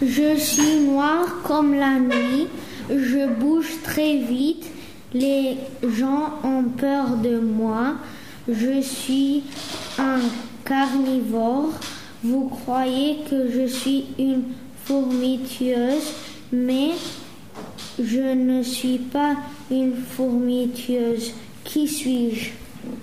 Je suis noir comme la nuit, je bouge très vite, les gens ont peur de moi, je suis un carnivore, vous croyez que je suis une fourmi tueuse, mais je ne suis pas une fourmi tueuse. Qui suis-je?